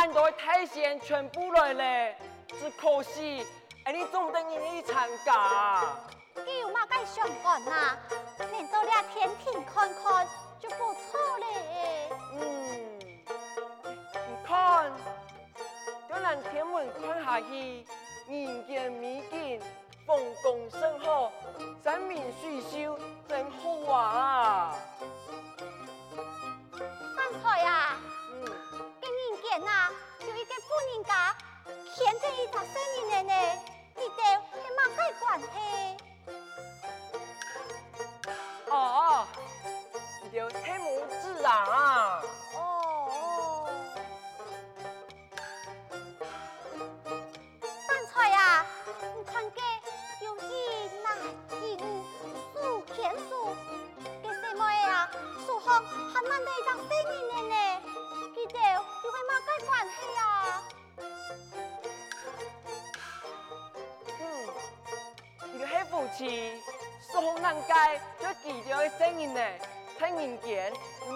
俺都太仙全部来了，只可惜，哎，你总得愿意参加。你有嘛该想讲呐？连到俩天庭看看就不错嘞。嗯，你看，到咱天门看下去，人间美景，风光甚好，呢，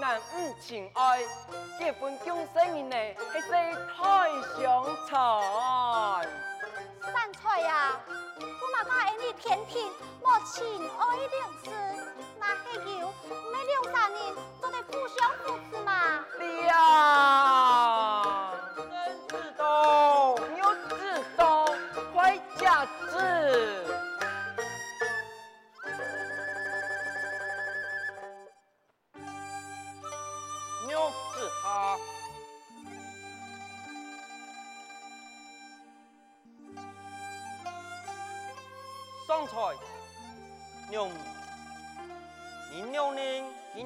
难唔情爱，结婚讲声音呢？还是太相残。三菜呀，我嘛家爱你天天莫情爱两事，那还有没两三年就得互相扶持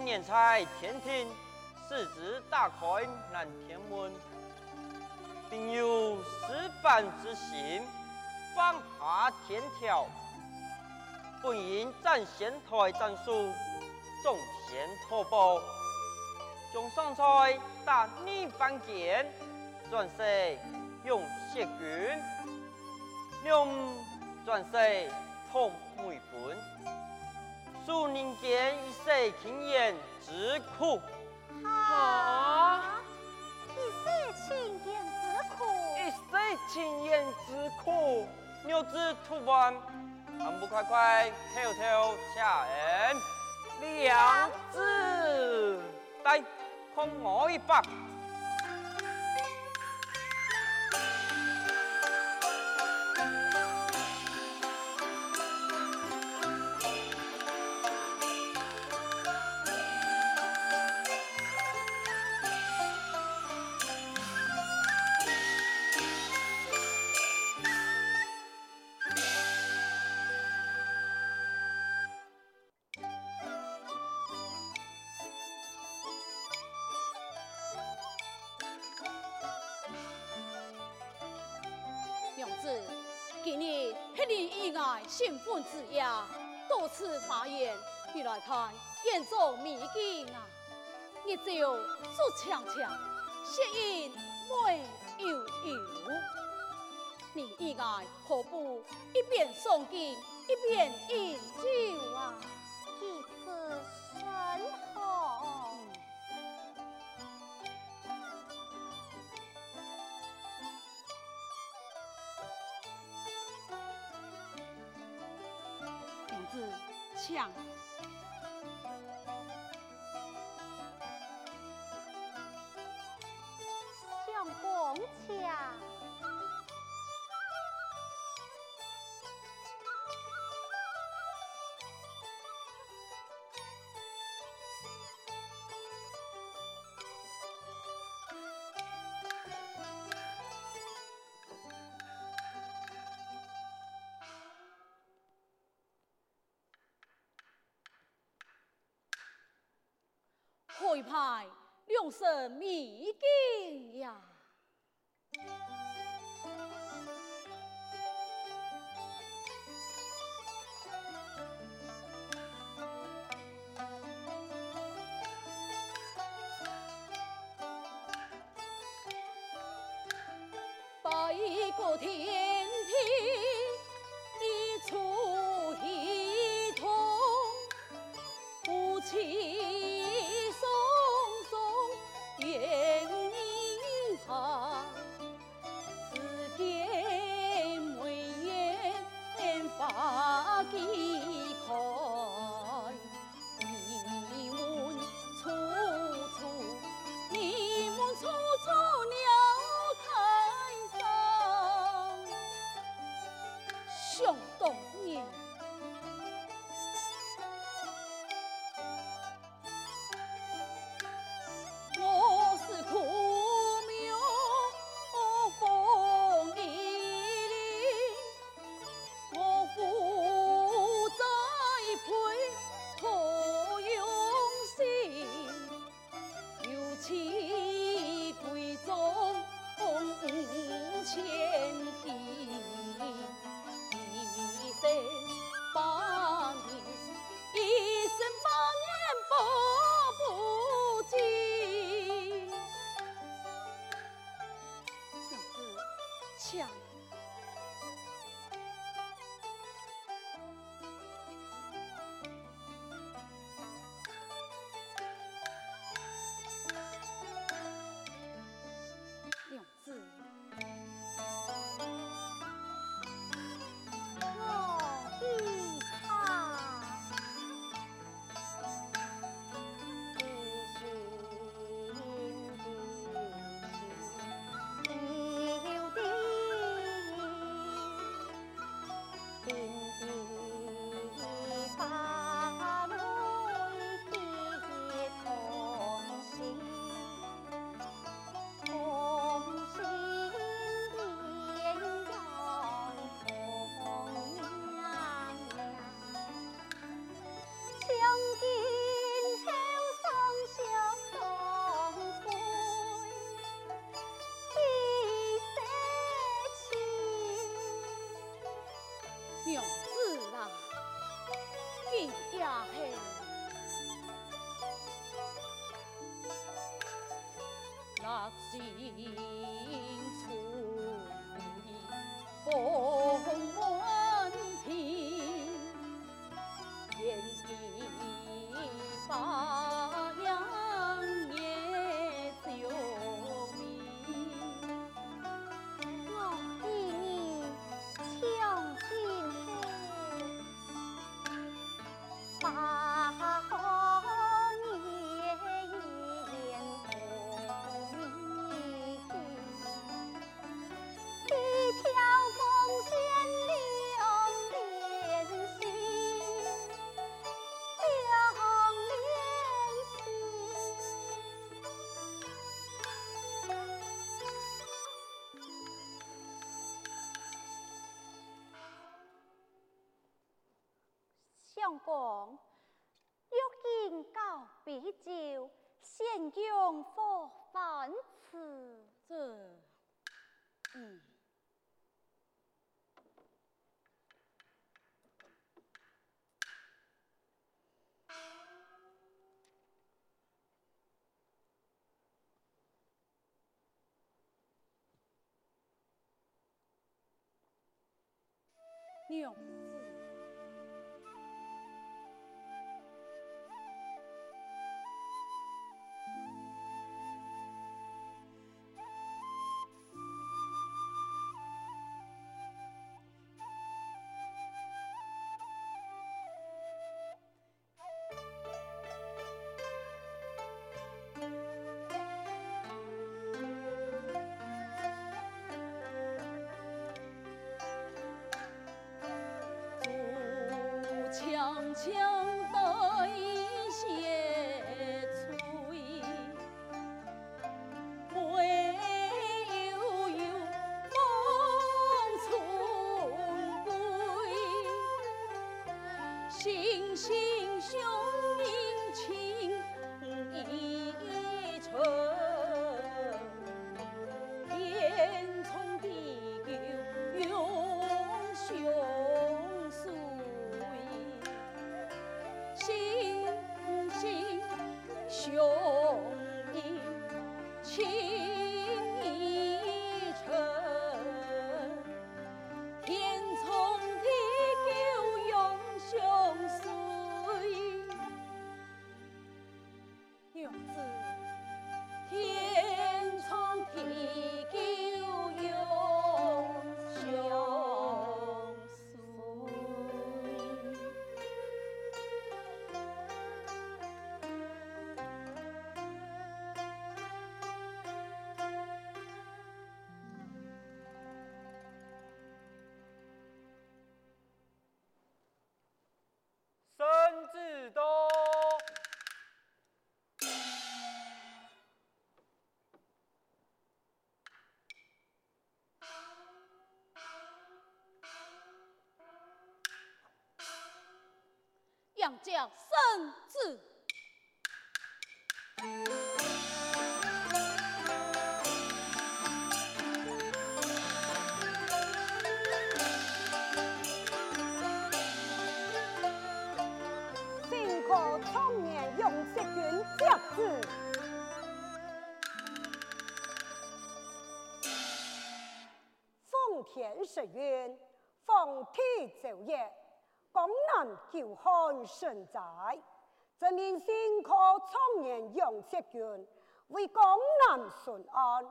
年在天庭，狮子打开南天门，并有施饭之心，放下天条，本应展仙台战术，众仙托宝，将上菜打逆反剑，转世用血军，娘转世。痛未分，数人间一世情缘之苦。啊！一世情缘之苦，一世情缘之苦。牛子吐完，还不快快跳跳下人？娘子，来，看我一把。新婚之夜，多次发言，你来看，眼中迷境啊！你就说强强，血印美悠悠，你意外何不一边诵经，一边饮酒啊？样。会派两神秘境呀！拜个天尽处逢相公，欲敬告比酒，先用佛饭吃。这，嗯。娘 she 子。杨家圣旨。新科청년永锡君接旨。实愿，奉天奏乐，江南久旱神灾，人民辛苦创业养殖权，为江南顺安，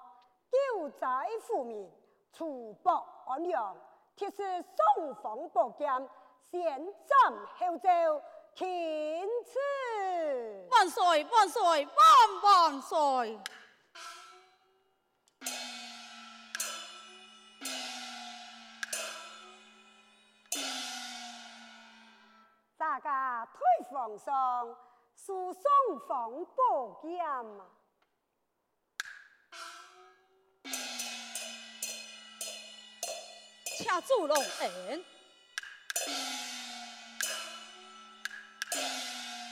救灾富民，除暴安良，铁石双方宝剑，先斩后奏，钦此。万岁万岁万万岁！大家退皇上，输双方宝剑啊！请主龙恩，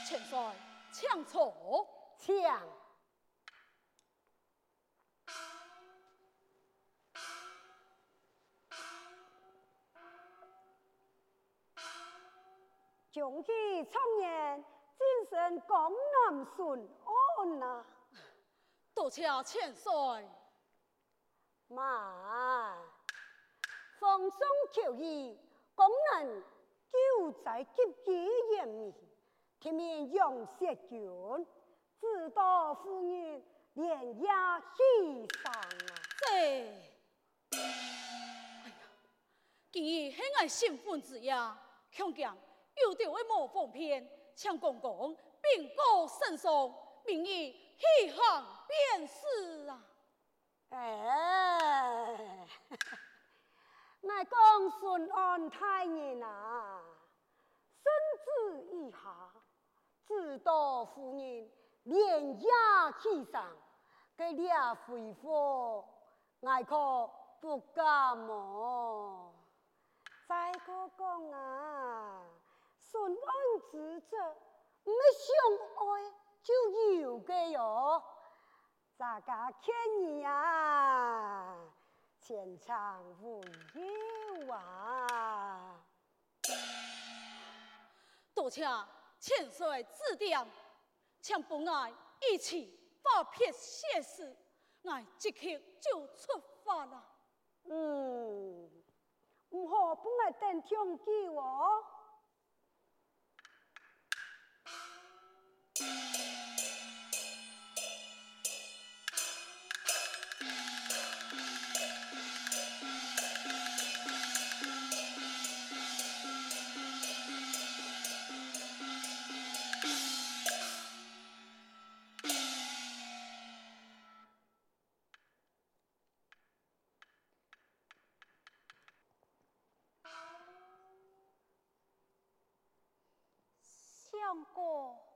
千岁请坐，请。中气创业，精神江南顺安呐！多谢千岁。妈，奉上求义，江南救灾急急严密，天面养血军，知道妇女连夜牺牲啊！这，哎呀，今日系我兴奋之夜，强强。有条一抹凤片，请公公禀告圣上，明日起行便是啊！哎，我讲顺安太爷啊，圣旨已下，知道夫人连夜起上，给俩回复，我可不敢么？再个讲啊！顺安之者，唔相爱就有个哟，大家看你啊，前场无忧啊！多谢千岁指点，请本爱一起发撇谢事，我即刻就出发了。嗯，唔好本爱等长久哦。相公。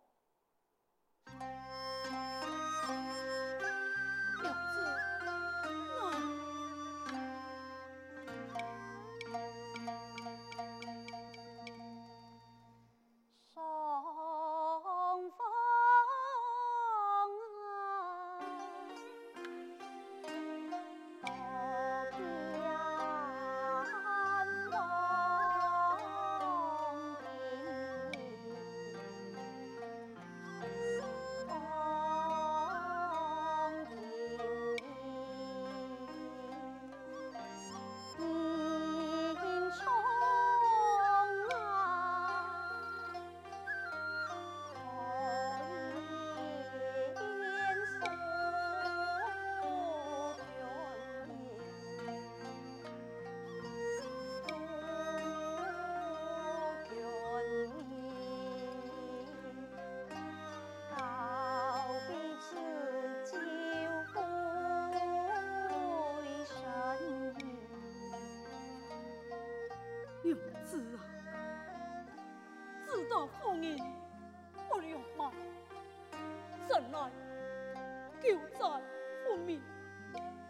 救灾不明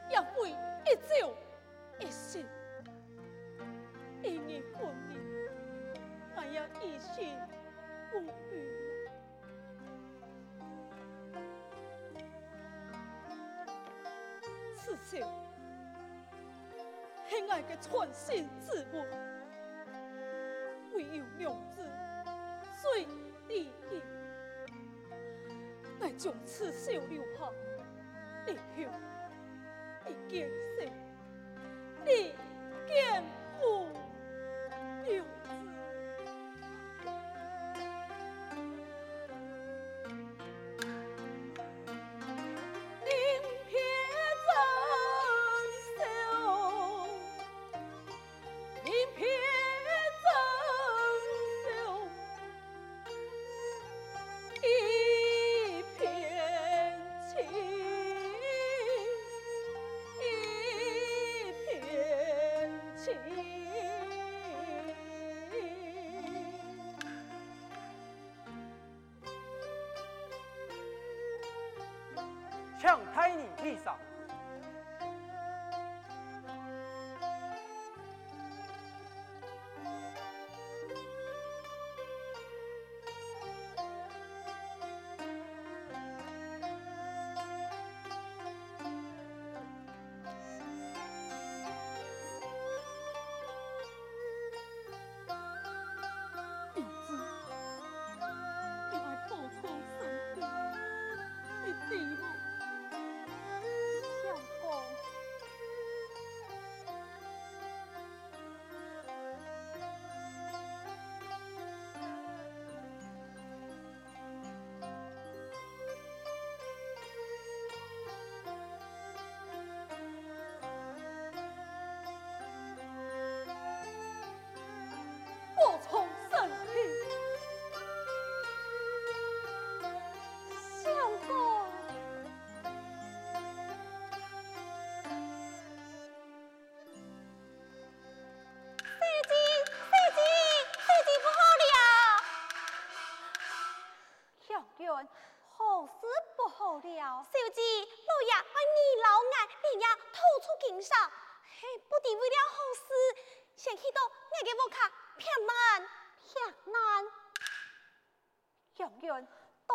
也会一朝一夕一年不明还要一心不渝此情亲爱的创新之物唯有娘子最利益乃从此手留下，以后你见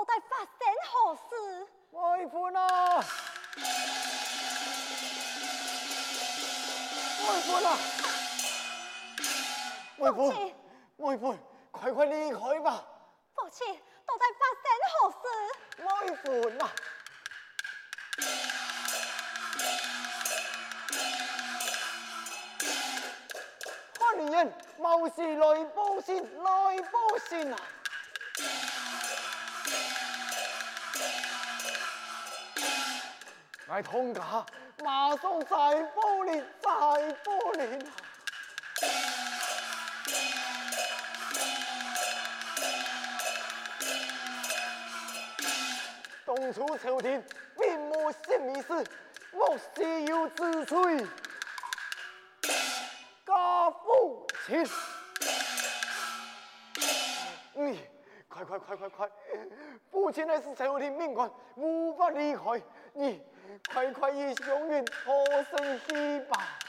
到底发生何事？外父啊！外父啊！外父，外父，快快离开吧！父亲。到底发生何事？外父啊！花莲人冒死来报信，来报信啊！来通家，马上再报你，再报令啊！当初朝廷并无什么事，莫须有之罪。家父亲，你快快快快快！父亲乃是朝廷命官，无法离开。你快快以祥云脱身去吧。